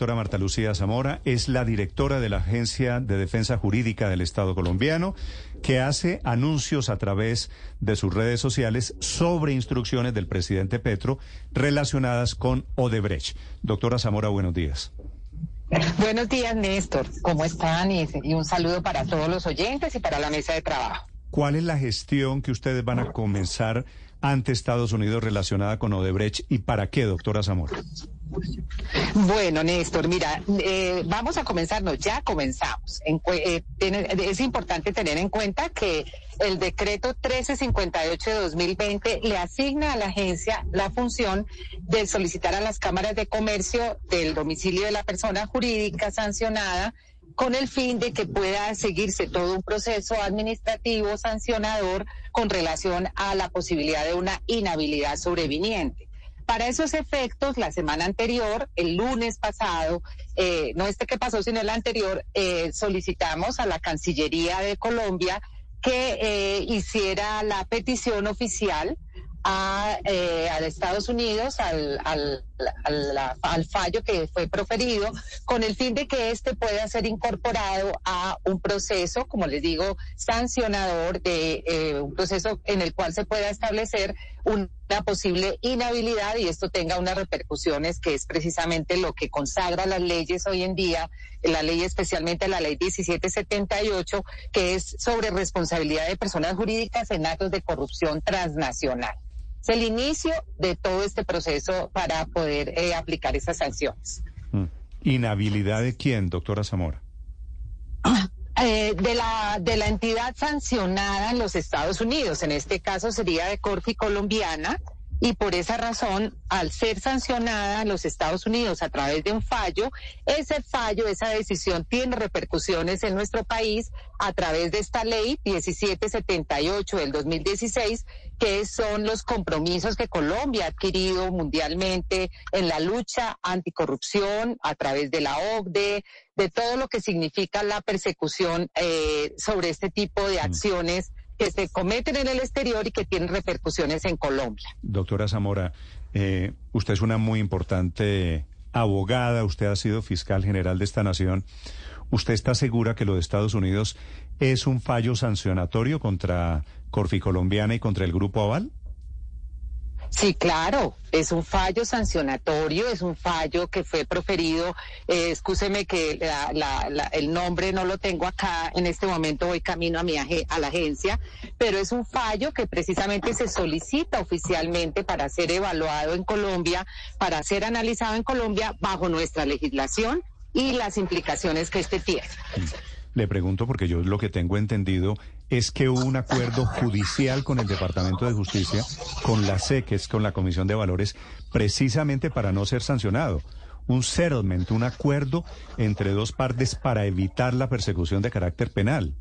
Doctora Marta Lucía Zamora es la directora de la Agencia de Defensa Jurídica del Estado colombiano, que hace anuncios a través de sus redes sociales sobre instrucciones del presidente Petro relacionadas con Odebrecht. Doctora Zamora, buenos días. Buenos días, Néstor. ¿Cómo están? Y, y, un saludo para todos los oyentes y para la mesa de trabajo. ¿Cuál es la gestión que ustedes van a comenzar ante Estados Unidos relacionada con Odebrecht y para qué, doctora Zamora? Bueno, Néstor, mira, eh, vamos a comenzar, ya comenzamos. En, eh, es importante tener en cuenta que el decreto 1358 de 2020 le asigna a la agencia la función de solicitar a las cámaras de comercio del domicilio de la persona jurídica sancionada con el fin de que pueda seguirse todo un proceso administrativo sancionador con relación a la posibilidad de una inhabilidad sobreviniente. Para esos efectos, la semana anterior, el lunes pasado, eh, no este que pasó, sino el anterior, eh, solicitamos a la Cancillería de Colombia que eh, hiciera la petición oficial a, eh, a Estados Unidos, al, al, al, al, fallo que fue proferido, con el fin de que éste pueda ser incorporado a un proceso, como les digo, sancionador, de eh, un proceso en el cual se pueda establecer una posible inhabilidad y esto tenga unas repercusiones que es precisamente lo que consagra las leyes hoy en día, la ley especialmente la ley 1778, que es sobre responsabilidad de personas jurídicas en actos de corrupción transnacional es el inicio de todo este proceso para poder eh, aplicar esas sanciones. Mm. ¿Inhabilidad de quién, doctora Zamora? Eh, de, la, de la entidad sancionada en los Estados Unidos. En este caso sería de Corfi colombiana y por esa razón, al ser sancionada en los Estados Unidos a través de un fallo, ese fallo, esa decisión tiene repercusiones en nuestro país a través de esta ley 1778 del 2016, que son los compromisos que Colombia ha adquirido mundialmente en la lucha anticorrupción a través de la OCDE, de todo lo que significa la persecución eh, sobre este tipo de mm. acciones que se cometen en el exterior y que tienen repercusiones en Colombia. Doctora Zamora, eh, usted es una muy importante abogada, usted ha sido fiscal general de esta nación. ¿Usted está segura que lo de Estados Unidos es un fallo sancionatorio contra Corfi Colombiana y contra el Grupo Aval? Sí, claro, es un fallo sancionatorio, es un fallo que fue proferido. Eh, escúcheme que el nombre no lo tengo acá en este momento, voy camino a, mi a la agencia, pero es un fallo que precisamente se solicita oficialmente para ser evaluado en Colombia, para ser analizado en Colombia bajo nuestra legislación y las implicaciones que este tiene. Le pregunto porque yo lo que tengo entendido es que hubo un acuerdo judicial con el Departamento de Justicia, con la SEC, que es con la Comisión de Valores, precisamente para no ser sancionado. Un settlement, un acuerdo entre dos partes para evitar la persecución de carácter penal.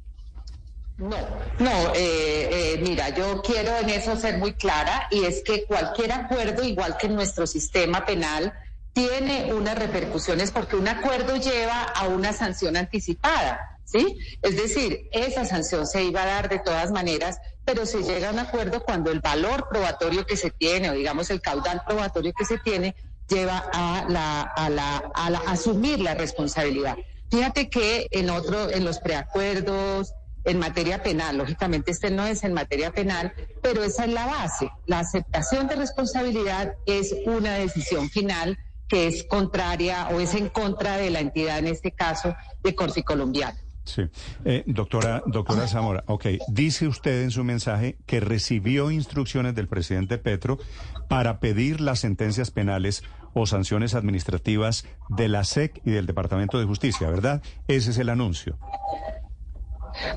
No, no, eh, eh, mira, yo quiero en eso ser muy clara y es que cualquier acuerdo, igual que en nuestro sistema penal, tiene unas repercusiones porque un acuerdo lleva a una sanción anticipada. ¿Sí? Es decir, esa sanción se iba a dar de todas maneras, pero se llega a un acuerdo cuando el valor probatorio que se tiene, o digamos el caudal probatorio que se tiene, lleva a la, a la, a la asumir la responsabilidad. Fíjate que en otro, en los preacuerdos, en materia penal, lógicamente este no es en materia penal, pero esa es la base. La aceptación de responsabilidad es una decisión final que es contraria o es en contra de la entidad, en este caso, de Corfi Colombiana. Sí. Eh, doctora, doctora Zamora, ok, dice usted en su mensaje que recibió instrucciones del presidente Petro para pedir las sentencias penales o sanciones administrativas de la SEC y del Departamento de Justicia, ¿verdad? Ese es el anuncio.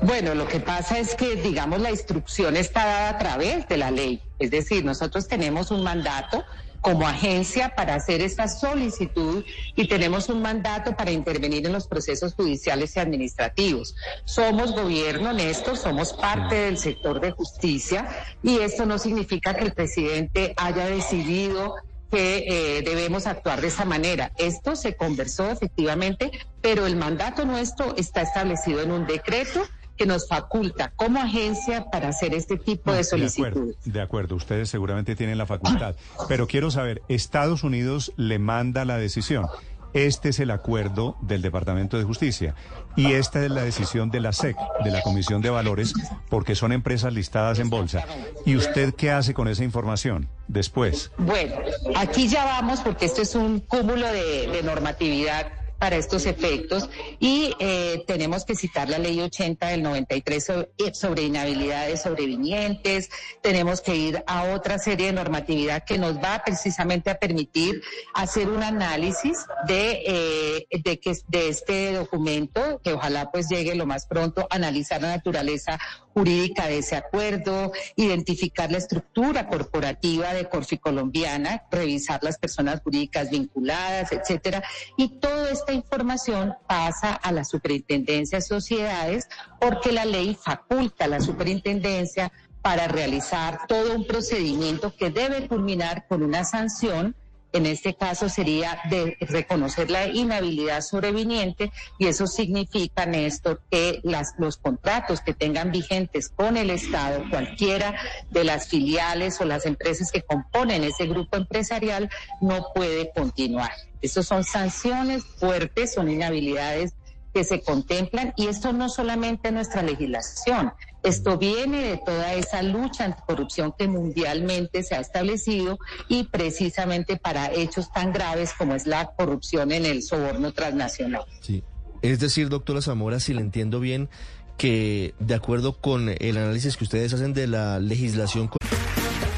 Bueno, lo que pasa es que, digamos, la instrucción está dada a través de la ley. Es decir, nosotros tenemos un mandato como agencia para hacer esta solicitud y tenemos un mandato para intervenir en los procesos judiciales y administrativos. Somos gobierno, Néstor, somos parte del sector de justicia y esto no significa que el presidente haya decidido que eh, debemos actuar de esa manera. Esto se conversó efectivamente, pero el mandato nuestro está establecido en un decreto que nos faculta como agencia para hacer este tipo de solicitudes. De acuerdo, ustedes seguramente tienen la facultad, pero quiero saber, Estados Unidos le manda la decisión. Este es el acuerdo del Departamento de Justicia y esta es la decisión de la SEC, de la Comisión de Valores, porque son empresas listadas en bolsa. ¿Y usted qué hace con esa información después? Bueno, aquí ya vamos porque esto es un cúmulo de, de normatividad para estos efectos y eh, tenemos que citar la ley 80 del 93 sobre, eh, sobre, inhabilidades sobrevinientes, tenemos que ir a otra serie de normatividad que nos va precisamente a permitir hacer un análisis de, eh, de, que, de este documento, que ojalá pues llegue lo más pronto, analizar la naturaleza jurídica de ese acuerdo, identificar la estructura corporativa de Corfi Colombiana, revisar las personas jurídicas vinculadas, etcétera, y toda esta información pasa a la Superintendencia de Sociedades porque la ley faculta a la Superintendencia para realizar todo un procedimiento que debe culminar con una sanción en este caso sería de reconocer la inhabilidad sobreviniente y eso significa, Néstor, que las, los contratos que tengan vigentes con el Estado, cualquiera de las filiales o las empresas que componen ese grupo empresarial, no puede continuar. Esas son sanciones fuertes, son inhabilidades que se contemplan y esto no solamente en nuestra legislación, esto viene de toda esa lucha anticorrupción que mundialmente se ha establecido y precisamente para hechos tan graves como es la corrupción en el soborno transnacional. Sí. Es decir, doctora Zamora, si le entiendo bien, que de acuerdo con el análisis que ustedes hacen de la legislación.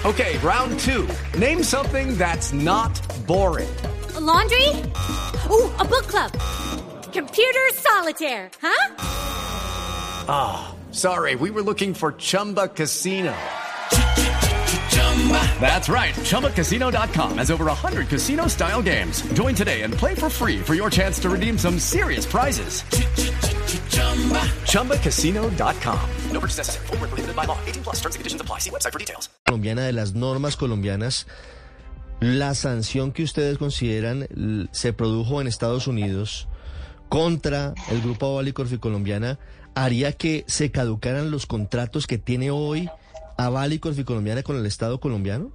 Ok, round two. Name something that's not boring. laundry? Uh, a book club. Computer solitaire, huh? Ah. Sorry, we were looking for Chumba Casino. That's right. ChumbaCasino.com has over 100 casino style games. Join today and play for free for your chance to redeem some serious prizes. ChumbaCasino.com. No purchase necessary. Full prohibited by law. 18 plus terms and conditions apply. See website for details. Colombiana de las normas colombianas. La sanción que ustedes consideran se produjo en Estados Unidos contra el Grupo Aval y Corfi Colombiana haría que se caducaran los contratos que tiene hoy Aval y Corfi Colombiana con el Estado colombiano?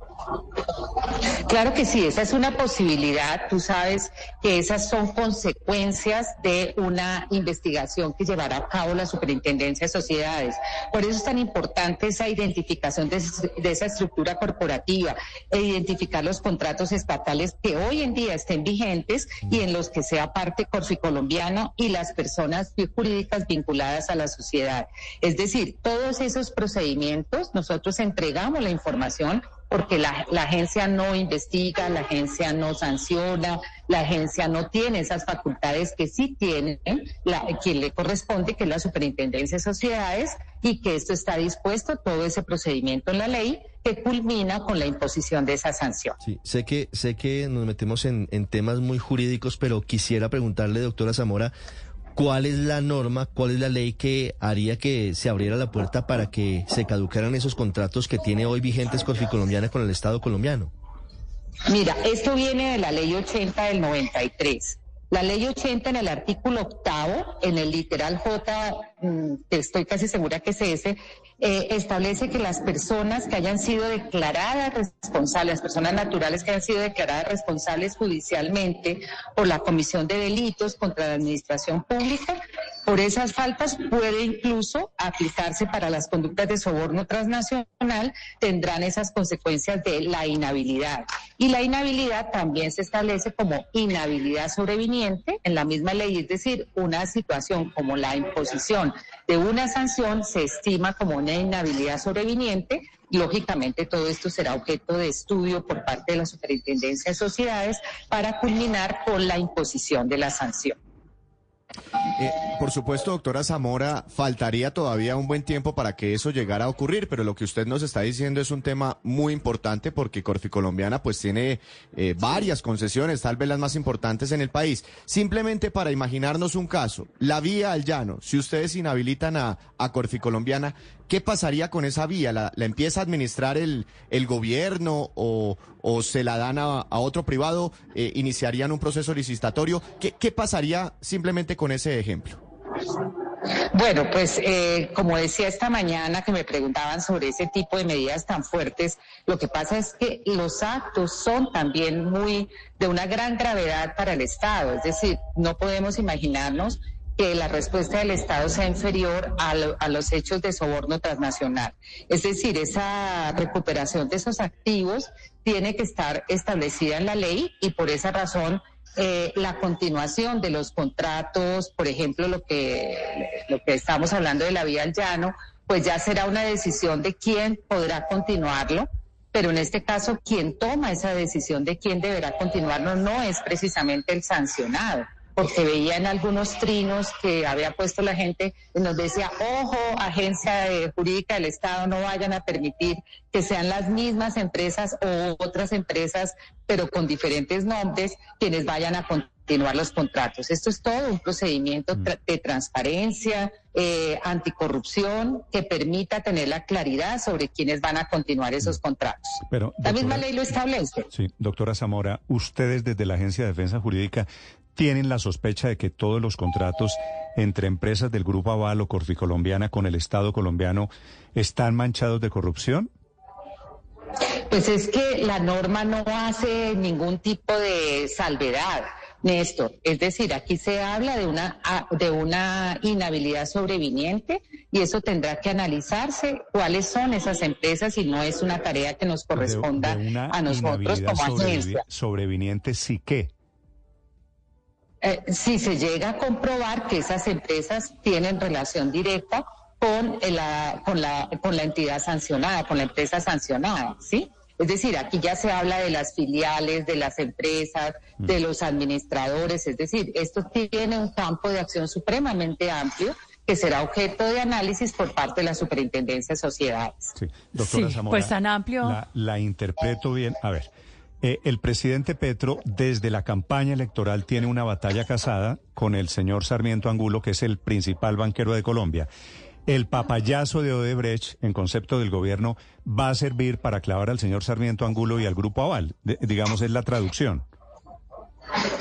Claro que sí, esa es una posibilidad. Tú sabes que esas son consecuencias de una investigación que llevará a cabo la Superintendencia de Sociedades. Por eso es tan importante esa identificación de, esa estructura corporativa e identificar los contratos estatales que hoy en día estén vigentes y en los que sea parte Corfi Colombiano y las personas jurídicas vinculadas a la sociedad. Es decir, todos esos procedimientos, nosotros entregamos la información porque la, agencia no investiga, la agencia no sanciona, la agencia no tiene esas facultades que sí tiene la, quien le corresponde, que es la Superintendencia de Sociedades, y que esto está dispuesto, todo ese procedimiento en la ley, que culmina con la imposición de esa sanción. Sí, sé que, sé que nos metemos en, en temas muy jurídicos, pero quisiera preguntarle, doctora Zamora, ¿Cuál es la norma, cuál es la ley que haría que se abriera la puerta para que se caducaran esos contratos que tiene hoy vigentes Corfi Colombiana con el Estado colombiano? Mira, esto viene de la ley 80 del 93. La ley 80 en el artículo octavo, en el literal J, mm, estoy casi segura que es ese, eh, establece que las personas que hayan sido declaradas responsables, las personas naturales que hayan sido declaradas responsables judicialmente por la comisión de delitos contra la administración pública, por esas faltas puede incluso aplicarse para las conductas de soborno transnacional, tendrán esas consecuencias de la inhabilidad. Y la inhabilidad también se establece como inhabilidad sobreviniente en la misma ley, es decir, una situación como la imposición de una sanción se estima como una inhabilidad sobreviniente. Lógicamente, todo esto será objeto de estudio por parte de la Superintendencia de Sociedades para culminar con la imposición de la sanción. Eh, por supuesto, doctora Zamora, faltaría todavía un buen tiempo para que eso llegara a ocurrir, pero lo que usted nos está diciendo es un tema muy importante porque Corficolombiana pues tiene eh, varias concesiones, tal vez las más importantes en el país. Simplemente para imaginarnos un caso, la vía al llano, si ustedes inhabilitan a, a Corficolombiana, ¿qué pasaría con esa vía? ¿La, la empieza a administrar el, el gobierno o, o se la dan a, a otro privado? Eh, ¿Iniciarían un proceso licitatorio? ¿Qué, ¿Qué pasaría simplemente con ese ejemplo? Bueno, pues eh, como decía esta mañana que me preguntaban sobre ese tipo de medidas tan fuertes, lo que pasa es que los actos son también muy de una gran gravedad para el Estado. Es decir, no podemos imaginarnos que la respuesta del Estado sea inferior a, lo- a los hechos de soborno transnacional. Es decir, esa recuperación de esos activos tiene que estar establecida en la ley y por esa razón eh, la continuación de los contratos, por ejemplo, lo que, lo que estamos hablando de la vía al llano, pues ya será una decisión de quién podrá continuarlo pero en este caso quien toma esa decisión de quién deberá continuarlo no es precisamente el sancionado, porque veía en algunos trinos que había puesto la gente nos decía, ojo, agencia jurídica del Estado, no vayan a permitir que sean las mismas empresas o otras empresas, pero con diferentes nombres, quienes vayan a continuar los contratos. Esto es todo un procedimiento tra- de transparencia, eh, anticorrupción, que permita tener la claridad sobre quiénes van a continuar esos contratos. Pero, La misma doctora- ley lo establece. Sí, doctora Zamora, ustedes desde la Agencia de Defensa Jurídica tienen la sospecha de que todos los contratos entre empresas del Grupo Aval o Corficolombiana con el Estado colombiano están manchados de corrupción? Pues es que la norma no hace ningún tipo de salvedad, Néstor. Es decir, aquí se habla de una, a- de una inhabilidad sobreviniente y eso tendrá que analizarse cuáles son esas empresas y no es una tarea que nos corresponda De- de una a nosotros como agencia. Sobreviniente, sí que. Eh, si se llega a comprobar que esas empresas tienen relación directa con eh, la, con la, con la entidad sancionada, con la empresa sancionada, ¿sí? Es decir, aquí ya se habla de las filiales, de las empresas, de los administradores, es decir, esto tiene un campo de acción supremamente amplio que será objeto de análisis por parte de la Superintendencia de Sociedades. Sí, doctora Sí, Zamora. pues tan amplio. La, la interpreto bien. A ver, eh, el presidente Petro desde la campaña electoral tiene una batalla casada con el señor Sarmiento Angulo, que es el principal banquero de Colombia. El papayazo de Odebrecht, en concepto del gobierno, va a servir para clavar al señor Sarmiento Angulo y al Grupo Aval. Digamos, es la traducción.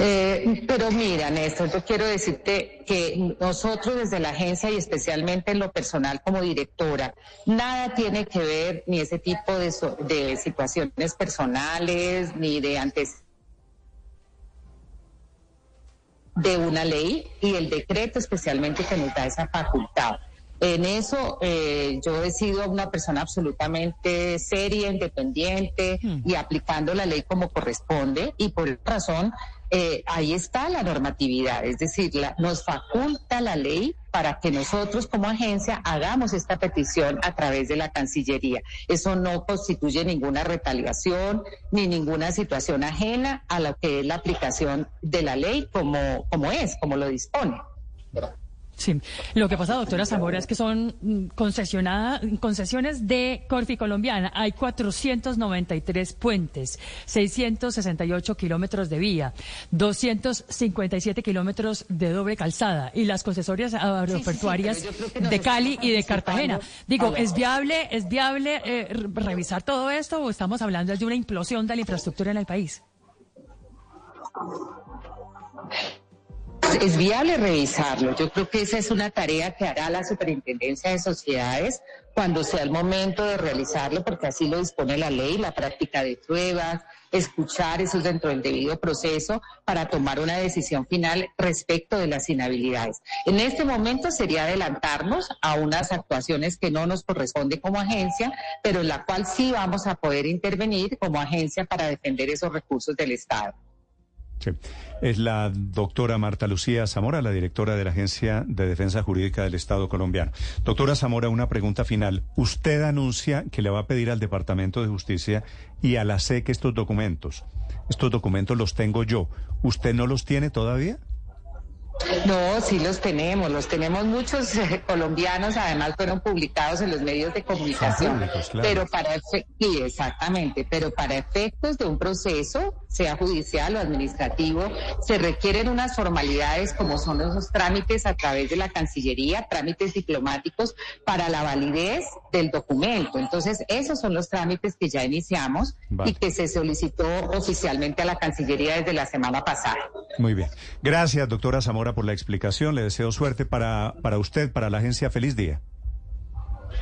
Eh, pero mira, Néstor, yo quiero decirte que nosotros desde la agencia y especialmente en lo personal como directora, nada tiene que ver ni ese tipo de, so- de situaciones personales ni de antes de una ley y el decreto especialmente que nos da esa facultad. En eso eh, yo he sido una persona absolutamente seria, independiente y aplicando la ley como corresponde y por esa razón eh, ahí está la normatividad, es decir, la- nos faculta la ley para que nosotros como agencia hagamos esta petición a través de la Cancillería. Eso no constituye ninguna retaliación ni ninguna situación ajena a lo que es la aplicación de la ley como, como es, como lo dispone. Sí, lo que pasa, doctora Zamora, es que son mm, concesionada- concesiones de Corfi Colombiana. Hay 493 puentes, 668 kilómetros de vía, 257 kilómetros de doble calzada y las concesorias aeroportuarias de Cali y de Cartagena. Digo. ¿es viable, es viable eh, re- revisar todo esto o estamos hablando de una implosión de la infraestructura en el país? Es viable revisarlo. Yo creo que esa es una tarea que hará la Superintendencia de Sociedades cuando sea el momento de realizarlo, porque así lo dispone la ley, la práctica de pruebas, escuchar eso dentro del debido proceso para tomar una decisión final respecto de las inhabilidades. En este momento sería adelantarnos a unas actuaciones que no nos corresponde como agencia, pero en la cual sí vamos a poder intervenir como agencia para defender esos recursos del Estado. Sí. Es la doctora Marta Lucía Zamora, la directora de la Agencia de Defensa Jurídica del Estado colombiano. Doctora Zamora, una pregunta final. Usted anuncia que le va a pedir al Departamento de Justicia y a la SEC estos documentos. Estos documentos los tengo yo. ¿Usted no los tiene todavía? No, sí los tenemos, los tenemos muchos eh, colombianos, además fueron publicados en los medios de comunicación. públicos, claro. Pero para sí, exactamente, pero para efectos de un proceso, sea judicial o administrativo, se requieren unas formalidades como son esos trámites a través de la Cancillería, trámites diplomáticos para la validez del documento. Entonces, esos son los trámites que ya iniciamos Vale. y que se solicitó oficialmente a la Cancillería desde la semana pasada. Muy bien. Gracias, doctora Zamora, por la explicación. Le deseo suerte para, para usted, para la agencia. Feliz día.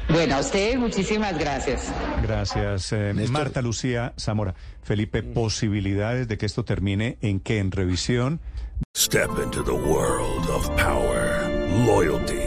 Bueno, a ustedes muchísimas gracias. Gracias, eh, Marta Lucía Zamora. Felipe, posibilidades de que esto termine en qué? En revisión. Step into the world of power, loyalty,